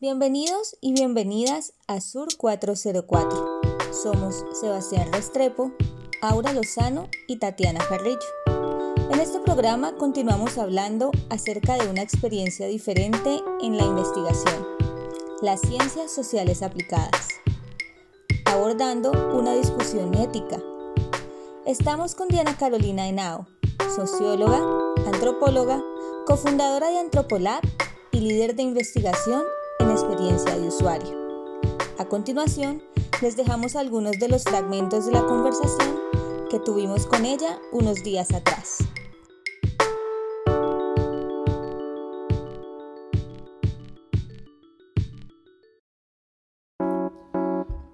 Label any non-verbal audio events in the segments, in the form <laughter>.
Bienvenidos y bienvenidas a Sur 404. Somos Sebastián Restrepo, Aura Lozano y Tatiana Carrillo. En este programa continuamos hablando acerca de una experiencia diferente en la investigación, las ciencias sociales aplicadas, abordando una discusión ética. Estamos con Diana Carolina Henao, socióloga, antropóloga, cofundadora de Antropolab y líder de investigación de usuario. A continuación, les dejamos algunos de los fragmentos de la conversación que tuvimos con ella unos días atrás.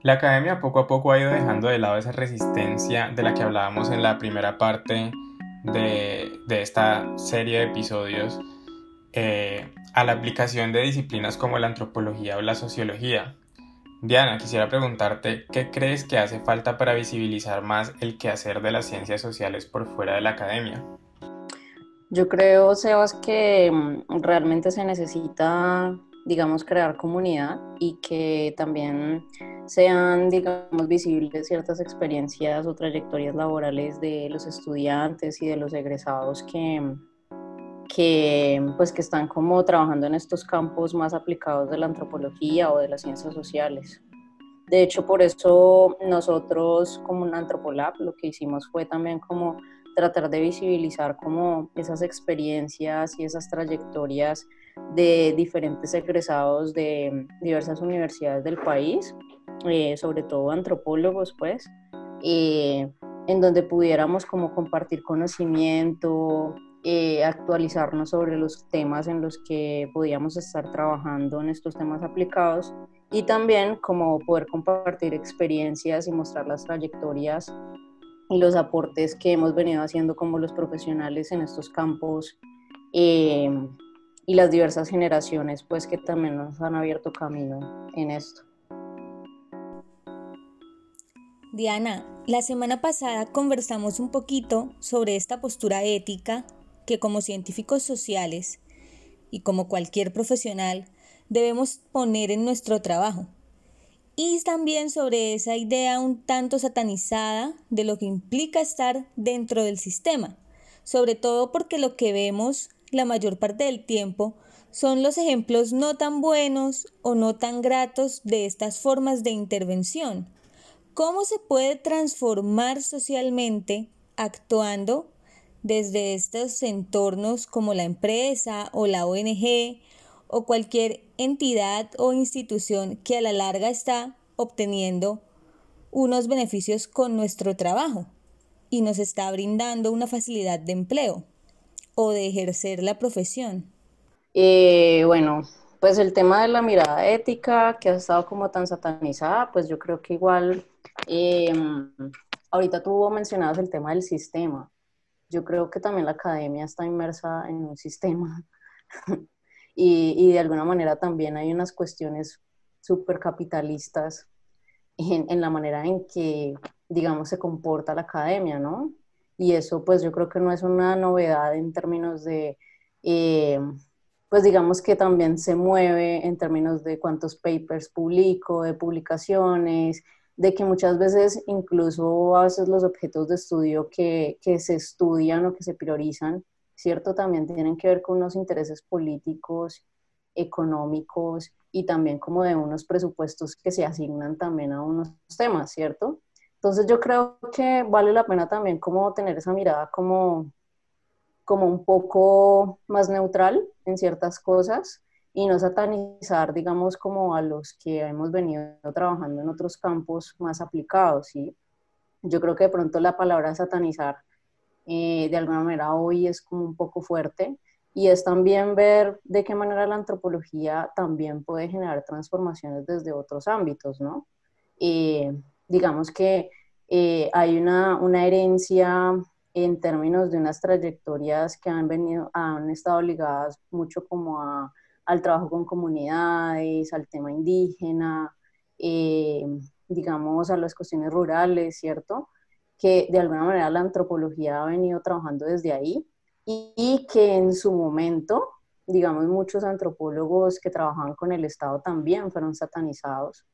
La academia poco a poco ha ido dejando de lado esa resistencia de la que hablábamos en la primera parte de, esta serie de episodios eh, a la aplicación de disciplinas como la antropología o la sociología. Diana, quisiera preguntarte, ¿qué crees que hace falta para visibilizar más el quehacer de las ciencias sociales por fuera de la academia? Yo creo, Sebas, que mm, realmente se necesita, digamos, crear comunidad y que también sean, digamos, visibles ciertas experiencias o trayectorias laborales de los estudiantes y de los egresados que, que, pues, que están como trabajando en estos campos más aplicados de la antropología o de las ciencias sociales. De hecho, por eso nosotros como un Antropolab lo que hicimos fue también como tratar de visibilizar como esas experiencias y esas trayectorias de diferentes egresados de diversas universidades del país, eh, sobre todo antropólogos, pues, eh, en donde pudiéramos como compartir conocimiento, eh, actualizarnos sobre los temas en los que podíamos estar trabajando en estos temas aplicados y también como poder compartir experiencias y mostrar las trayectorias y los aportes que hemos venido haciendo como los profesionales en estos campos eh, y las diversas generaciones pues que también nos han abierto camino en esto. Diana, la semana pasada conversamos un poquito sobre esta postura ética que como científicos sociales y como cualquier profesional debemos poner en nuestro trabajo. Y también sobre esa idea un tanto satanizada de lo que implica estar dentro del sistema, sobre todo porque lo que vemos la mayor parte del tiempo son los ejemplos no tan buenos o no tan gratos de estas formas de intervención. ¿Cómo se puede transformar socialmente actuando desde estos entornos como la empresa o la ONG o cualquier entidad o institución que a la larga está obteniendo unos beneficios con nuestro trabajo y nos está brindando una facilidad de empleo o de ejercer la profesión. Eh, bueno, pues el tema de la mirada ética que ha estado como tan satanizada, pues yo creo que igual, em, ahorita tú mencionabas el tema del sistema yo creo que también la academia está inmersa en un sistema <laughs> y, y, de alguna manera también hay unas cuestiones súper capitalistas en, en, la manera en que, digamos, se comporta la academia, ¿no? Y eso pues yo creo que no es una novedad en términos de, eh, pues digamos que también se mueve en términos de cuántos papers publico, de publicaciones, de que muchas veces incluso a veces los objetos de estudio que, que, se estudian o que se priorizan, ¿cierto? También tienen que ver con unos intereses políticos, económicos y también como de unos presupuestos que se asignan también a unos temas, ¿cierto? Entonces yo creo que vale la pena también como tener esa mirada como, como un poco más neutral en ciertas cosas y no satanizar, digamos, como a los que hemos venido trabajando en otros campos más aplicados, ¿sí? Yo creo que de pronto la palabra satanizar eh, de alguna manera hoy es como un poco fuerte y es también ver de qué manera la antropología también puede generar transformaciones desde otros ámbitos, ¿no? Eh, digamos que eh, hay una, una herencia en términos de unas trayectorias que han venido, han estado ligadas mucho como a al trabajo con comunidades, al tema indígena, eh, digamos, a las cuestiones rurales, ¿cierto? Que de alguna manera la antropología ha venido trabajando desde ahí y, que en su momento digamos, muchos antropólogos que trabajaban con el Estado también fueron satanizados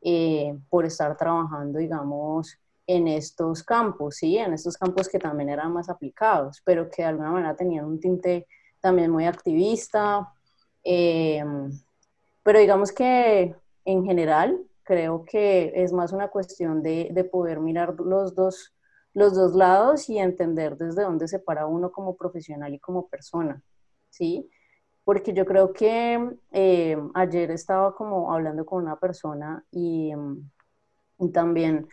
eh, por estar trabajando, digamos, en estos campos, ¿sí? En estos campos que también eran más aplicados, pero que de alguna manera tenían un tinte también muy activista. Eh, pero digamos que en general creo que es más una cuestión de, de poder mirar los dos, los dos lados y entender desde dónde se para uno como profesional y como persona, ¿sí? porque yo creo que eh, ayer estaba como hablando con una persona y, mm, también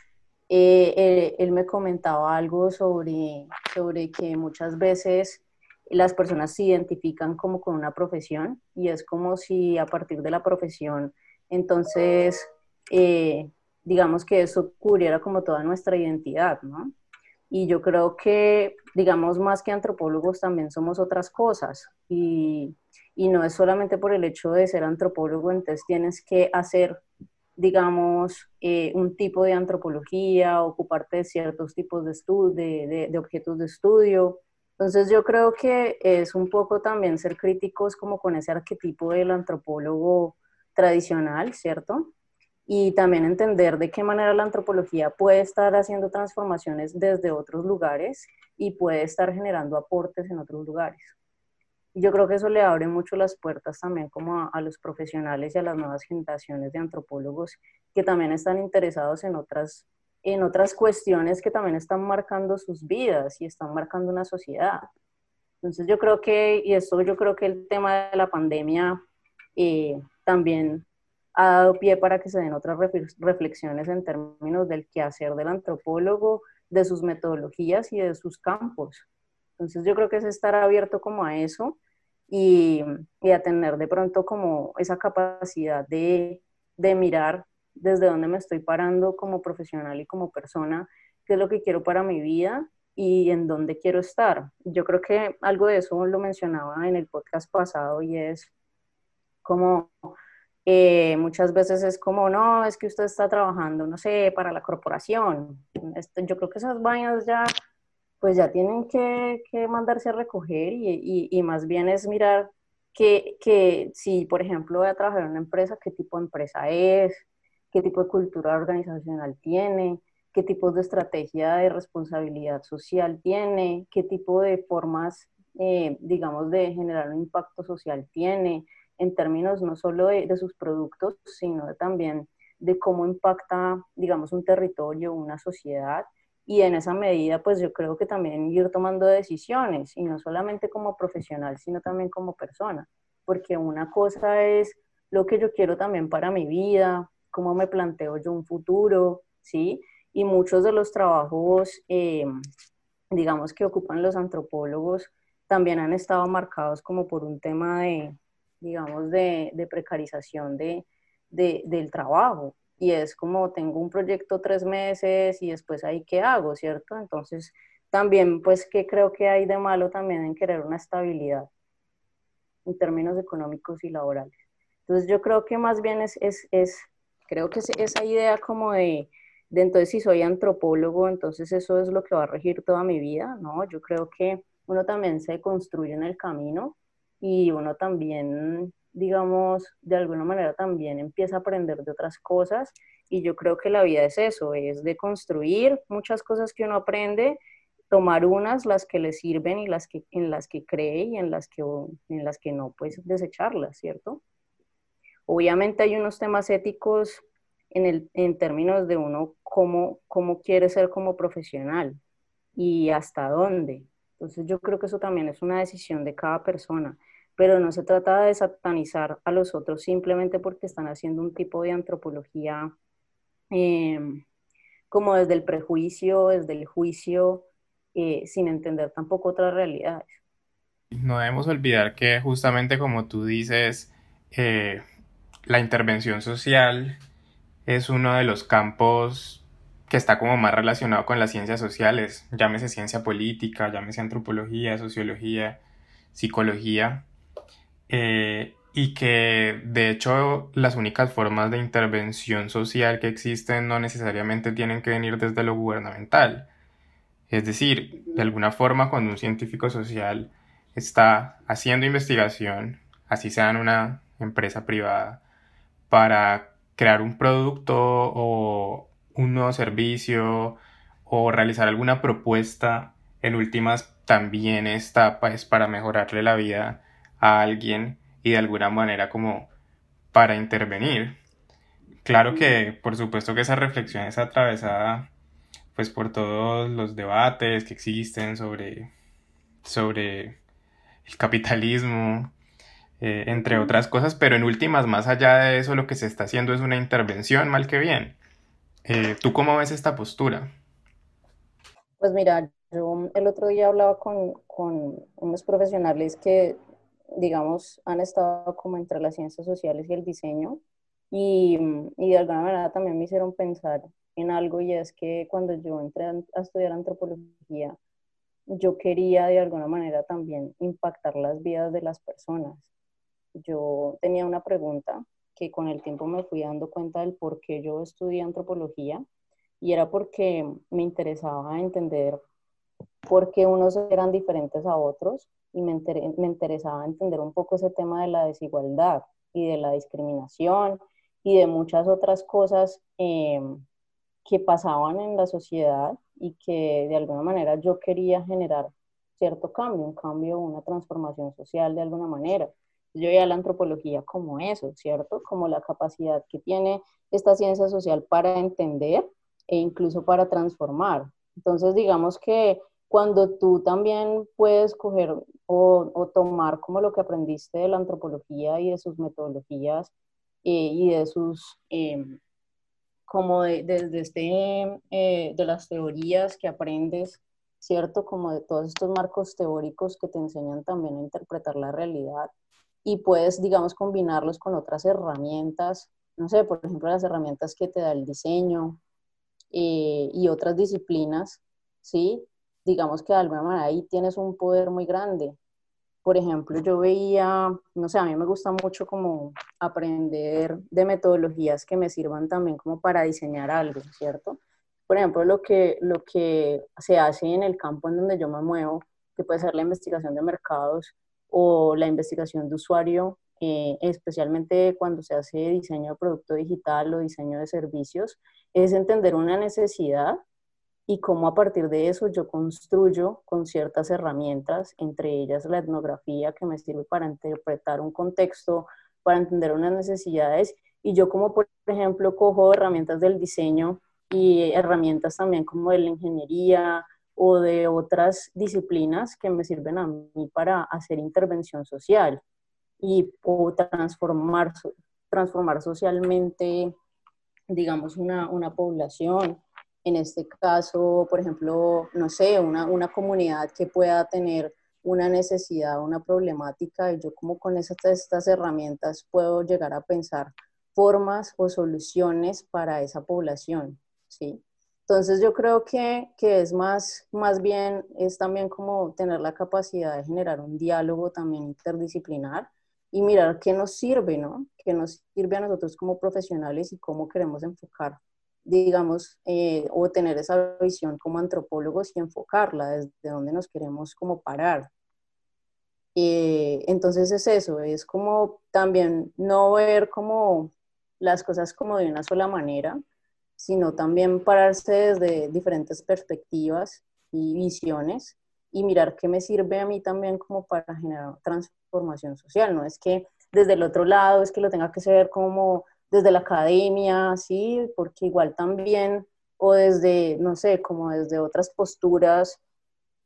eh, él, me comentaba algo sobre, sobre que muchas veces las personas se identifican como con una profesión y es como si a partir de la profesión, entonces, eh, digamos que eso cubriera como toda nuestra identidad, ¿no? Y yo creo que, digamos, más que antropólogos también somos otras cosas y y no es solamente por el hecho de ser antropólogo, entonces tienes que hacer, digamos, eh, un tipo de antropología, ocuparte de ciertos tipos de, de, de, objetos de estudio. Entonces yo creo que es un poco también ser críticos como con ese arquetipo del antropólogo tradicional, ¿cierto? Y también entender de qué manera la antropología puede estar haciendo transformaciones desde otros lugares y puede estar generando aportes en otros lugares yo creo que eso le abre mucho las puertas también como a, los profesionales y a las nuevas generaciones de antropólogos que también están interesados en otras, en otras cuestiones que también están marcando sus vidas y están marcando una sociedad. Entonces yo creo que, y esto yo creo que el tema de la pandemia eh, también ha dado pie para que se den otras reflexiones en términos del quehacer del antropólogo, de sus metodologías y de sus campos. Entonces yo creo que es estar abierto como a eso y, a tener de pronto como esa capacidad de, mirar desde dónde me estoy parando como profesional y como persona, qué es lo que quiero para mi vida y en dónde quiero estar. Yo creo que algo de eso lo mencionaba en el podcast pasado y es como eh, muchas veces es como, no, es que usted está trabajando, no sé, para la corporación. Este, yo creo que esas vainas ya pues ya tienen que, mandarse a recoger y, más bien es mirar que, que, si, por ejemplo, voy a trabajar en una empresa, qué tipo de empresa es, qué tipo de cultura organizacional tiene, qué tipo de estrategia de responsabilidad social tiene, qué tipo de formas, eh, digamos, de generar un impacto social tiene, en términos no solo de, de sus productos, sino también de cómo impacta, digamos, un territorio, una sociedad. Y en esa medida, pues yo creo que también ir tomando decisiones, y no solamente como profesional, sino también como persona, porque una cosa es lo que yo quiero también para mi vida, cómo me planteo yo un futuro, ¿sí? Y muchos de los trabajos, eh, digamos, que ocupan los antropólogos, también han estado marcados como por un tema de, digamos, de, de precarización de, de, del trabajo, y es como tengo un proyecto tres meses y después ahí qué hago, ¿cierto? Entonces, también, pues, ¿qué creo que hay de malo también en querer una estabilidad en términos económicos y laborales? Entonces, yo creo que más bien es, es creo que es esa idea como de, de, entonces, si soy antropólogo, entonces eso es lo que va a regir toda mi vida, ¿no? Yo creo que uno también se construye en el camino y uno también digamos, de alguna manera también empieza a aprender de otras cosas y yo creo que la vida es eso, es de construir muchas cosas que uno aprende, tomar unas, las que le sirven y las que, en las que cree y en las que, en las que no, pues desecharlas, ¿cierto? Obviamente hay unos temas éticos en, el, en términos de uno cómo, cómo quiere ser como profesional y hasta dónde. Entonces yo creo que eso también es una decisión de cada persona pero no se trata de satanizar a los otros simplemente porque están haciendo un tipo de antropología em, como desde el prejuicio, desde el juicio, eh, sin entender tampoco otras realidades. No debemos olvidar que justamente como tú dices, eh, la intervención social es uno de los campos que está como más relacionado con las ciencias sociales, llámese ciencia política, llámese antropología, sociología, psicología, eh, y que de hecho las únicas formas de intervención social que existen no necesariamente tienen que venir desde lo gubernamental. Es decir, de alguna forma cuando un científico social está haciendo investigación, así sea en una empresa privada, para crear un producto o un nuevo servicio o realizar alguna propuesta, en últimas también está pues, para mejorarle la vida a alguien y de alguna manera como para intervenir. Claro que por supuesto que esa reflexión es atravesada pues por todos los debates que existen sobre, sobre el capitalismo, eh, entre otras cosas, pero en últimas, más allá de eso, lo que se está haciendo es una intervención, mal que bien. Eh, ¿Tú cómo ves esta postura? Pues mira, yo el otro día hablaba con, con unos profesionales que, digamos, han estado como entre las ciencias sociales y el diseño y, y de alguna manera también me hicieron pensar en algo y es que cuando yo entré a estudiar antropología, yo quería de alguna manera también impactar las vidas de las personas. Yo tenía una pregunta que con el tiempo me fui dando cuenta del por qué yo estudié antropología y era porque me interesaba entender por qué unos eran diferentes a otros y me, me interesaba entender un poco ese tema de la desigualdad y de la discriminación y de muchas otras cosas eh, que pasaban en la sociedad y que de alguna manera yo quería generar cierto cambio, un cambio, una transformación social de alguna manera. Yo veía la antropología como eso, ¿cierto? Como la capacidad que tiene esta ciencia social para entender e incluso para transformar. Entonces, digamos que cuando tú también puedes coger o, tomar como lo que aprendiste de la antropología y de sus metodologías eh, y de sus em, como desde este, eh, de las teorías que aprendes, ¿cierto? Como de todos estos marcos teóricos que te enseñan también a interpretar la realidad y puedes, digamos, combinarlos con otras herramientas, no sé, por ejemplo, las herramientas que te da el diseño eh, y otras disciplinas, ¿sí? Digamos que de alguna manera ahí tienes un poder muy grande por ejemplo, yo veía, no sé, a mí me gusta mucho como aprender de metodologías que me sirvan también como para diseñar algo, ¿cierto? Por ejemplo, lo que, lo que se hace en el campo en donde yo me muevo, que puede ser la investigación de mercados o la investigación de usuario, eh, especialmente cuando se hace diseño de producto digital o diseño de servicios, es entender una necesidad y cómo a partir de eso yo construyo con ciertas herramientas, entre ellas la etnografía que me sirve para interpretar un contexto, para entender unas necesidades, y yo como por ejemplo cojo herramientas del diseño y herramientas también como de la ingeniería o de otras disciplinas que me sirven a mí para hacer intervención social y o transformar, transformar socialmente, digamos, una, una población en este caso, por ejemplo, no sé, una, una comunidad que pueda tener una necesidad, una problemática, y yo como con esas, estas herramientas puedo llegar a pensar formas o soluciones para esa población, ¿sí? Entonces yo creo que, que, es más, más bien, es también como tener la capacidad de generar un diálogo también interdisciplinar y mirar qué nos sirve, ¿no? Qué nos sirve a nosotros como profesionales y cómo queremos enfocar digamos, eh, o tener esa visión como antropólogos y enfocarla desde donde nos queremos como parar. Eh, entonces es eso, es como también no ver como las cosas como de una sola manera, sino también pararse desde diferentes perspectivas y visiones y mirar qué me sirve a mí también como para generar transformación social. No es que desde el otro lado es que lo tenga que ser como desde la academia, sí, porque igual también, o desde, no sé, como desde otras posturas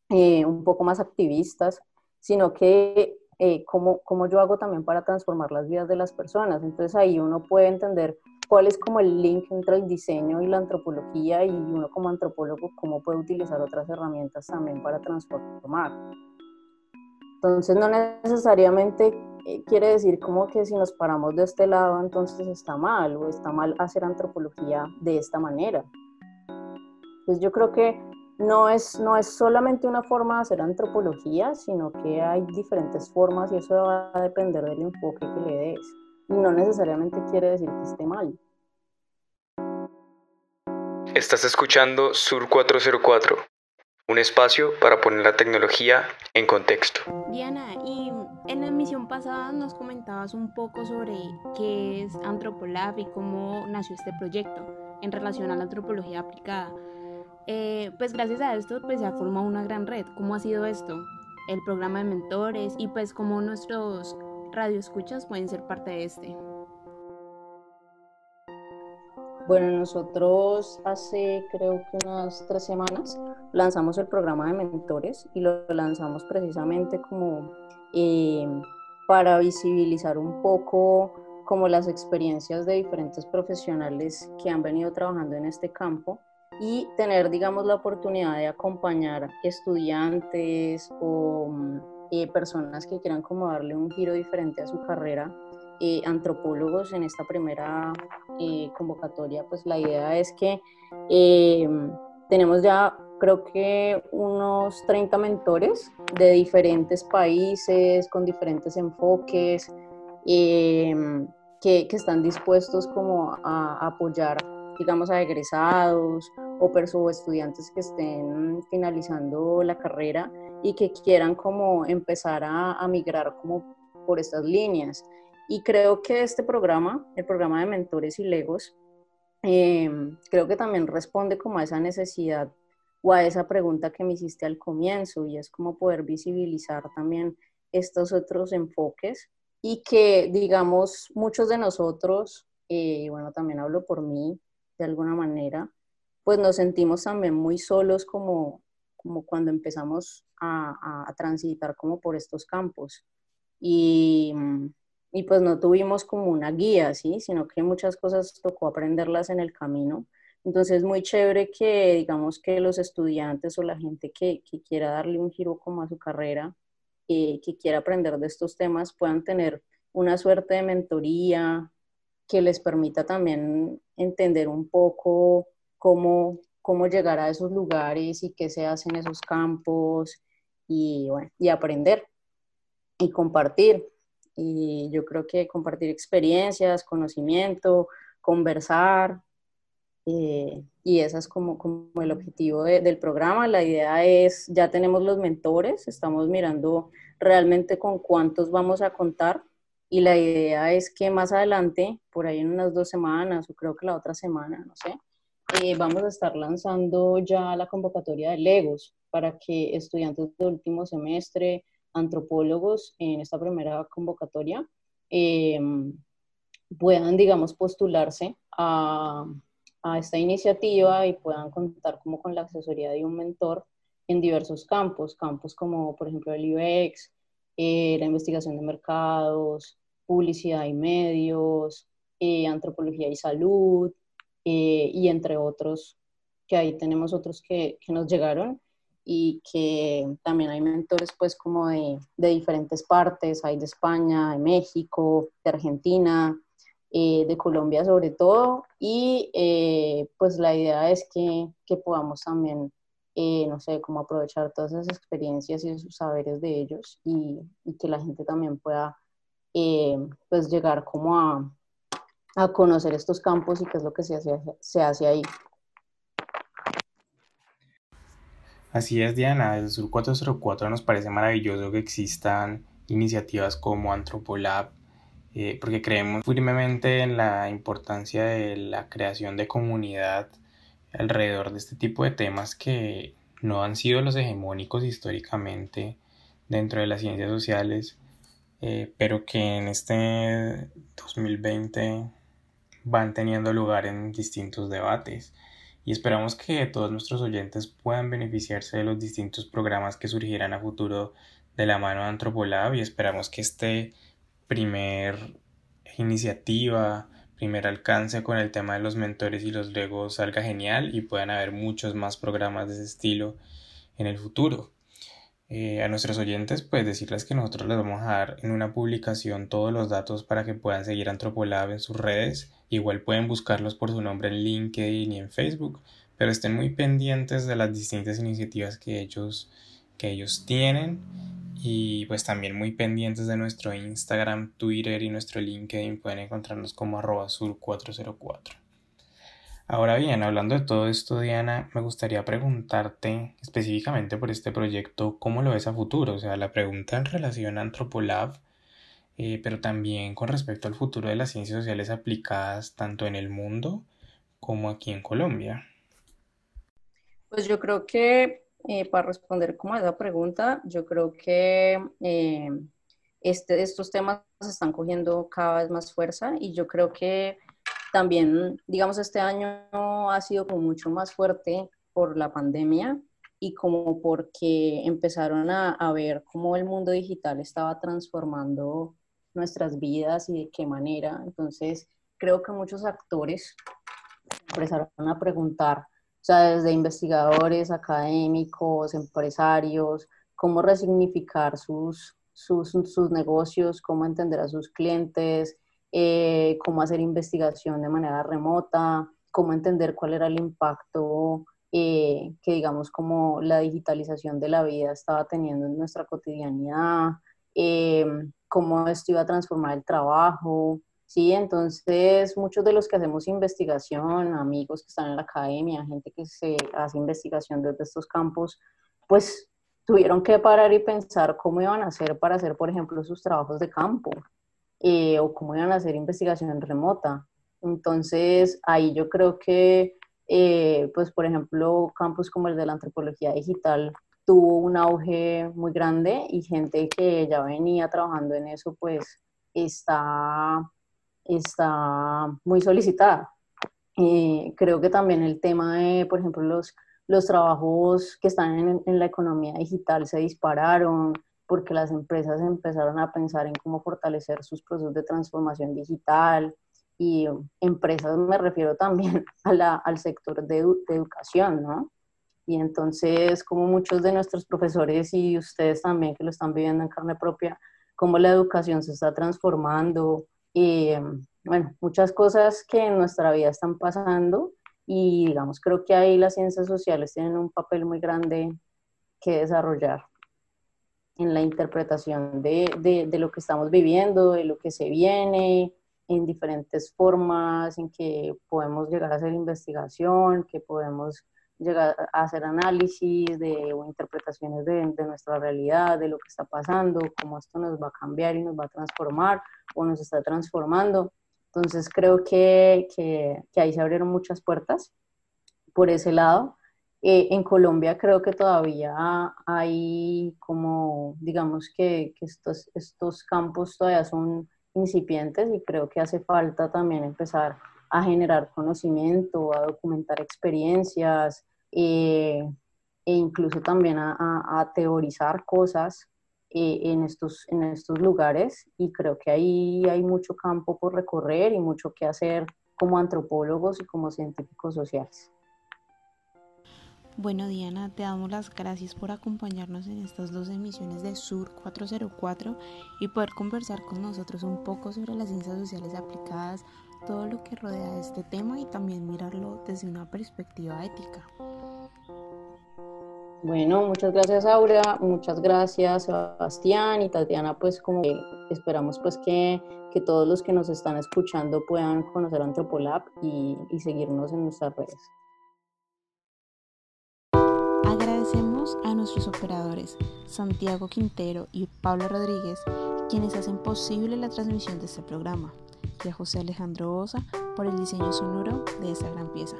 eh, un poco más activistas, sino que eh, como, como yo hago también para transformar las vidas de las personas. Entonces ahí uno puede entender cuál es como el link entre el diseño y la antropología y uno como antropólogo cómo puede utilizar otras herramientas también para transformar. Entonces no necesariamente eh, quiere decir como que si nos paramos de este lado entonces está mal o está mal hacer antropología de esta manera. Entonces yo creo que no es, no es solamente una forma de hacer antropología, sino que hay diferentes formas y eso va a depender del enfoque que le des. Y no necesariamente quiere decir que esté mal. Estás escuchando Sur 404, un espacio para poner la tecnología en contexto. Diana, y en la emisión pasada nos comentabas un poco sobre qué es Antropolab y cómo nació este proyecto en relación a la antropología aplicada. Eh, pues gracias a esto pues se ha formado una gran red. ¿Cómo ha sido esto? El programa de mentores y pues cómo nuestros radioescuchas pueden ser parte de este. Bueno, nosotros hace creo que unas tres semanas lanzamos el programa de mentores y lo lanzamos precisamente como eh, para visibilizar un poco como las experiencias de diferentes profesionales que han venido trabajando en este campo y tener, digamos, la oportunidad de acompañar estudiantes o eh, personas que quieran como darle un giro diferente a su carrera eh, antropólogos en esta primera eh, convocatoria, pues la idea es que eh, tenemos ya creo que unos 30 mentores de diferentes países, con diferentes enfoques, que, que, están dispuestos como a apoyar, digamos, a egresados o, o estudiantes que estén finalizando la carrera y que quieran como empezar a, migrar como por estas líneas. Y creo que este programa, el programa de mentores y legos, em, creo que también responde como a esa necesidad o a esa pregunta que me hiciste al comienzo y es como poder visibilizar también estos otros enfoques y que digamos muchos de nosotros, eh, y bueno, también hablo por mí de alguna manera, pues nos sentimos también muy solos como, como cuando empezamos a, a transitar como por estos campos. Y, y pues no tuvimos como una guía, ¿sí? Sino que muchas cosas tocó aprenderlas en el camino. Entonces es muy chévere que digamos que los estudiantes o la gente que, que quiera darle un giro como a su carrera, eh, que quiera aprender de estos temas, puedan tener una suerte de mentoría que les permita también entender un poco cómo, cómo llegar a esos lugares y qué se hace en esos campos y, bueno, y aprender y compartir y yo creo que compartir experiencias, conocimiento, conversar, eh, y ese es como, como el objetivo del programa. La idea es, ya tenemos los mentores, estamos mirando realmente con cuántos vamos a contar y la idea es que más adelante, por ahí en unas dos semanas o creo que la otra semana, no sé, eh, vamos a estar lanzando ya la convocatoria de Legos para que estudiantes de último semestre, antropólogos en esta primera convocatoria em, puedan, digamos, postularse a, a, esta iniciativa y puedan contar como con la asesoría de un mentor en diversos campos, campos como por ejemplo el UX, eh, la investigación de mercados, publicidad y medios, eh, antropología y salud, eh, y entre otros, que ahí tenemos otros que, que nos llegaron y que también hay mentores pues como de, de diferentes partes, hay de España, de México, de Argentina, eh, de Colombia sobre todo, y eh, pues la idea es que, que podamos también, eh, no sé, como aprovechar todas esas experiencias y esos saberes de ellos y, y que la gente también pueda pues llegar como a, a, conocer estos campos y qué es lo que se hace, ahí. Así es, Diana, desde Sur 404 nos parece maravilloso que existan iniciativas como Antropolab, eh, porque creemos firmemente en la importancia de la creación de comunidad alrededor de este tipo de temas que no han sido los hegemónicos históricamente dentro de las ciencias sociales, eh, pero que en este 2020 van teniendo lugar en distintos debates y esperamos que todos nuestros oyentes puedan beneficiarse de los distintos programas que surgirán a futuro de la mano de Antropolab y esperamos que este primer iniciativa, primer alcance con el tema de los mentores y los legos salga genial y puedan haber muchos más programas de ese estilo en el futuro. Eh, a nuestros oyentes, pues decirles que nosotros les vamos a dar en una publicación todos los datos para que puedan seguir Antropolab en sus redes. Igual pueden buscarlos por su nombre en LinkedIn y en Facebook, pero estén muy pendientes de las distintas iniciativas que ellos, que ellos tienen y pues también muy pendientes de nuestro Instagram, Twitter y nuestro LinkedIn. Pueden encontrarnos como arroba sur404. Ahora bien, hablando de todo esto, Diana, me gustaría preguntarte específicamente por este proyecto, ¿cómo lo ves a futuro? O sea, la pregunta en relación a Antropolab, eh, pero también con respecto al futuro de las ciencias sociales aplicadas tanto en el mundo como aquí en Colombia. Pues yo creo que eh, para responder como a esa pregunta, yo creo que eh, este, estos temas están cogiendo cada vez más fuerza y yo creo que también, digamos, este año ha sido como mucho más fuerte por la pandemia y como porque empezaron a, a ver cómo el mundo digital estaba transformando nuestras vidas y de qué manera. Entonces, creo que muchos actores empezaron a preguntar, o sea, desde investigadores, académicos, empresarios, cómo resignificar sus, sus, sus negocios, cómo entender a sus clientes, eh, cómo hacer investigación de manera remota, cómo entender cuál era el impacto eh, que, digamos, como la digitalización de la vida estaba teniendo en nuestra cotidianidad, eh, cómo esto iba a transformar el trabajo. Sí, entonces muchos de los que hacemos investigación, amigos que están en la academia, gente que se hace investigación desde estos campos, pues tuvieron que parar y pensar cómo iban a hacer para hacer, por ejemplo, sus trabajos de campo. Eh, o cómo iban a hacer investigación remota. Entonces, ahí yo creo que, eh, pues, por ejemplo, campos como el de la antropología digital tuvo un auge muy grande y gente que ya venía trabajando en eso, pues, está, está muy solicitada. Eh, creo que también el tema de, por ejemplo, los, los trabajos que están en, en la economía digital se dispararon, porque las empresas empezaron a pensar en cómo fortalecer sus procesos de transformación digital y empresas me refiero también <laughs> a la, al sector de, de, educación, ¿no? Y entonces, como muchos de nuestros profesores y ustedes también que lo están viviendo en carne propia, cómo la educación se está transformando, y, bueno, muchas cosas que en nuestra vida están pasando y digamos, creo que ahí las ciencias sociales tienen un papel muy grande que desarrollar en la interpretación de, de, de, lo que estamos viviendo, de lo que se viene, en diferentes formas en que podemos llegar a hacer investigación, que podemos llegar a hacer análisis de, o interpretaciones de, de, nuestra realidad, de lo que está pasando, cómo esto nos va a cambiar y nos va a transformar o nos está transformando. Entonces creo que, que, que ahí se abrieron muchas puertas por ese lado. Eh, en Colombia creo que todavía hay como, digamos que, que, estos, estos campos todavía son incipientes y creo que hace falta también empezar a generar conocimiento, a documentar experiencias eh, e incluso también a, a, a teorizar cosas eh, en, estos, en estos lugares y creo que ahí hay mucho campo por recorrer y mucho que hacer como antropólogos y como científicos sociales. Bueno, Diana, te damos las gracias por acompañarnos en estas dos emisiones de Sur 404 y poder conversar con nosotros un poco sobre las ciencias sociales aplicadas, todo lo que rodea este tema y también mirarlo desde una perspectiva ética. Bueno, muchas gracias Aura, muchas gracias Sebastián y Tatiana, pues como esperamos pues que, que, todos los que nos están escuchando puedan conocer Antropolab y, y seguirnos en nuestras redes. a nuestros operadores Santiago Quintero y Pablo Rodríguez, quienes hacen posible la transmisión de este programa, y a José Alejandro Osa por el diseño sonoro de esta gran pieza.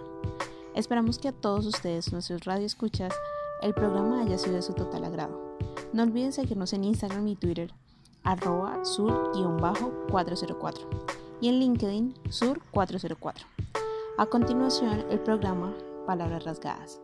Esperamos que a todos ustedes, nuestros radioescuchas, el programa haya sido de su total agrado. No olviden seguirnos en Instagram y Twitter, arroba sur-404 y en LinkedIn sur404. A continuación, el programa Palabras Rasgadas.